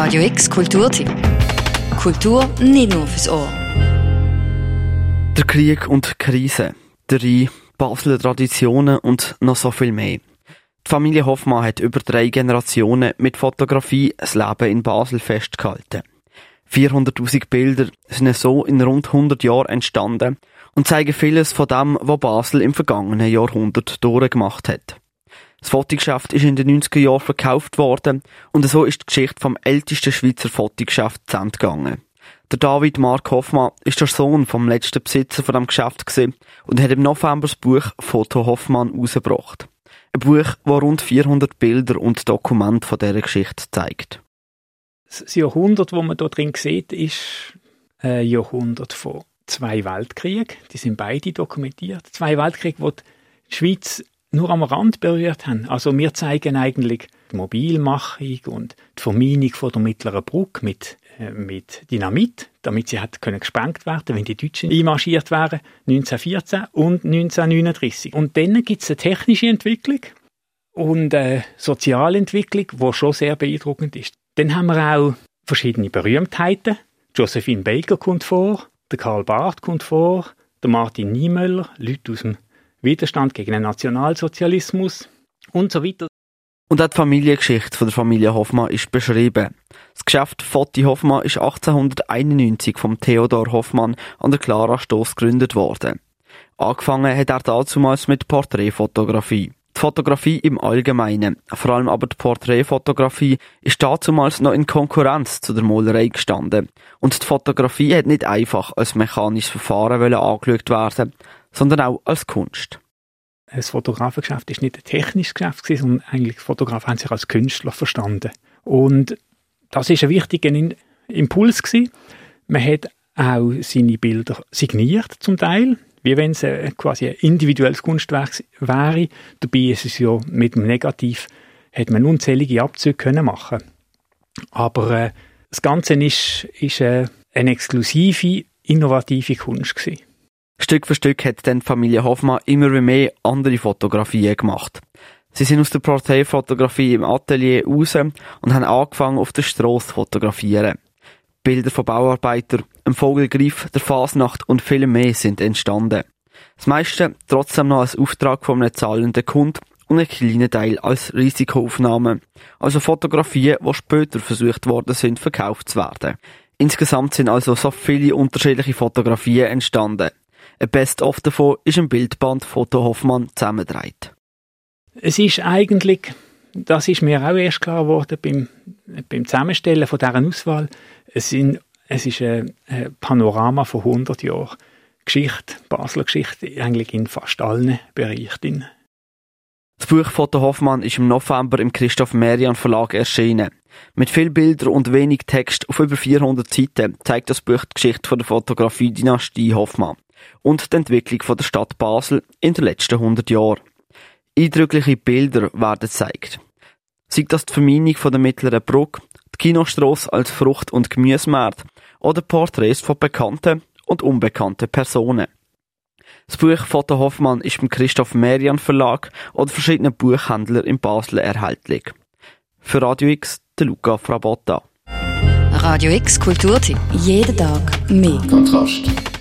Radio X Kulturtipp. Kultur nicht nur fürs Ohr. Der Krieg und Krise, der Rhein, Basler Traditionen und noch so viel mehr. Die Familie Hoffmann hat über drei Generationen mit Fotografie das Leben in Basel festgehalten. 400.000 Bilder sind so in rund 100 Jahren entstanden und zeigen vieles von dem, was Basel im vergangenen Jahrhundert durchgemacht hat. Das Fotogeschäft ist in den 90er Jahren verkauft worden und so ist die Geschichte vom ältesten Schweizer Fotogeschäft zu Ende gegangen. Der David Mark Hoffmann ist der Sohn vom letzten Besitzer von dem Geschäft und hat im November das Buch Foto Hoffmann rausgebracht. Ein Buch, das rund 400 Bilder und Dokumente von dieser Geschichte zeigt. Das Jahrhundert, das man da drin sieht, ist ein Jahrhundert von zwei Weltkriegen. Die sind beide dokumentiert. Zwei Weltkriege, wo die Schweiz nur am Rand berührt haben. Also wir zeigen eigentlich die Mobilmachung und die Verminung von der mittleren Brücke mit, äh, mit Dynamit, damit sie hat können gesprengt werden, wenn die Deutschen einmarschiert wären, 1914 und 1939. Und dann gibt es eine technische Entwicklung und eine Sozialentwicklung, die schon sehr beeindruckend ist. Dann haben wir auch verschiedene Berühmtheiten. Josephine Baker kommt vor, der Karl Barth kommt vor, der Martin Niemöller, Leute aus dem Widerstand gegen den Nationalsozialismus und so weiter. Und auch die Familiengeschichte von der Familie Hoffmann ist beschrieben. Das Geschäft Fotti Hoffmann ist 1891 vom Theodor Hoffmann an der Clara Stoss gegründet worden. Angefangen hat er damals mit Porträtfotografie. Die Fotografie im Allgemeinen, vor allem aber die Porträtfotografie, ist damals noch in Konkurrenz zu der Malerei gestanden. Und die Fotografie hat nicht einfach als mechanisches Verfahren angeschaut werden, sondern auch als Kunst. Das Fotografengeschäft ist nicht ein technisches Geschäft, sondern eigentlich Fotografen haben sich als Künstler verstanden. Und das ist ein wichtiger Impuls gewesen. Man hat auch seine Bilder signiert zum Teil, wie wenn es quasi ein individuelles Kunstwerk wäre. Dabei ist es ja mit dem Negativ, hat man unzählige Abzüge können machen. Aber äh, das Ganze ist, ist äh, eine exklusive, innovative Kunst gewesen. Stück für Stück hat dann die Familie Hoffmann immer mehr andere Fotografien gemacht. Sie sind aus der Porträtfotografie im Atelier raus und haben angefangen auf der Strasse zu fotografieren. Bilder von Bauarbeitern, einem Vogelgriff, der Fasnacht und viel mehr sind entstanden. Das meiste trotzdem noch als Auftrag von einem zahlenden Kunden und ein kleiner Teil als Risikoaufnahme. Also Fotografien, die später versucht worden sind, verkauft zu werden. Insgesamt sind also so viele unterschiedliche Fotografien entstanden. Ein Best-of davon ist ein Bildband Foto Hoffmann zusammengedreht. Es ist eigentlich, das ist mir auch erst klar geworden beim, beim Zusammenstellen von dieser Auswahl, es, sind, es ist ein, ein Panorama von 100 Jahren Geschichte, Basler Geschichte, eigentlich in fast allen Bereichen. Das Buch Foto Hoffmann ist im November im Christoph Merian Verlag erschienen. Mit viel Bildern und wenig Text auf über 400 Seiten zeigt das Buch die Geschichte von der Fotografie-Dynastie Hoffmann und die Entwicklung von der Stadt Basel in den letzten 100 Jahren. Eindrückliche Bilder werden gezeigt. Sei das die Verminung von der mittleren Brücke, die Kinostrasse als Frucht- und Gemüsemarkt oder Porträts von bekannten und unbekannten Personen. Das Buch Foto Hoffmann ist beim Christoph Merian Verlag oder verschiedenen Buchhändlern in Basel erhältlich. Für Radio X, der Luca Frabotta. Radio X Kulturtipp. Jeden Tag mehr. Kontrast.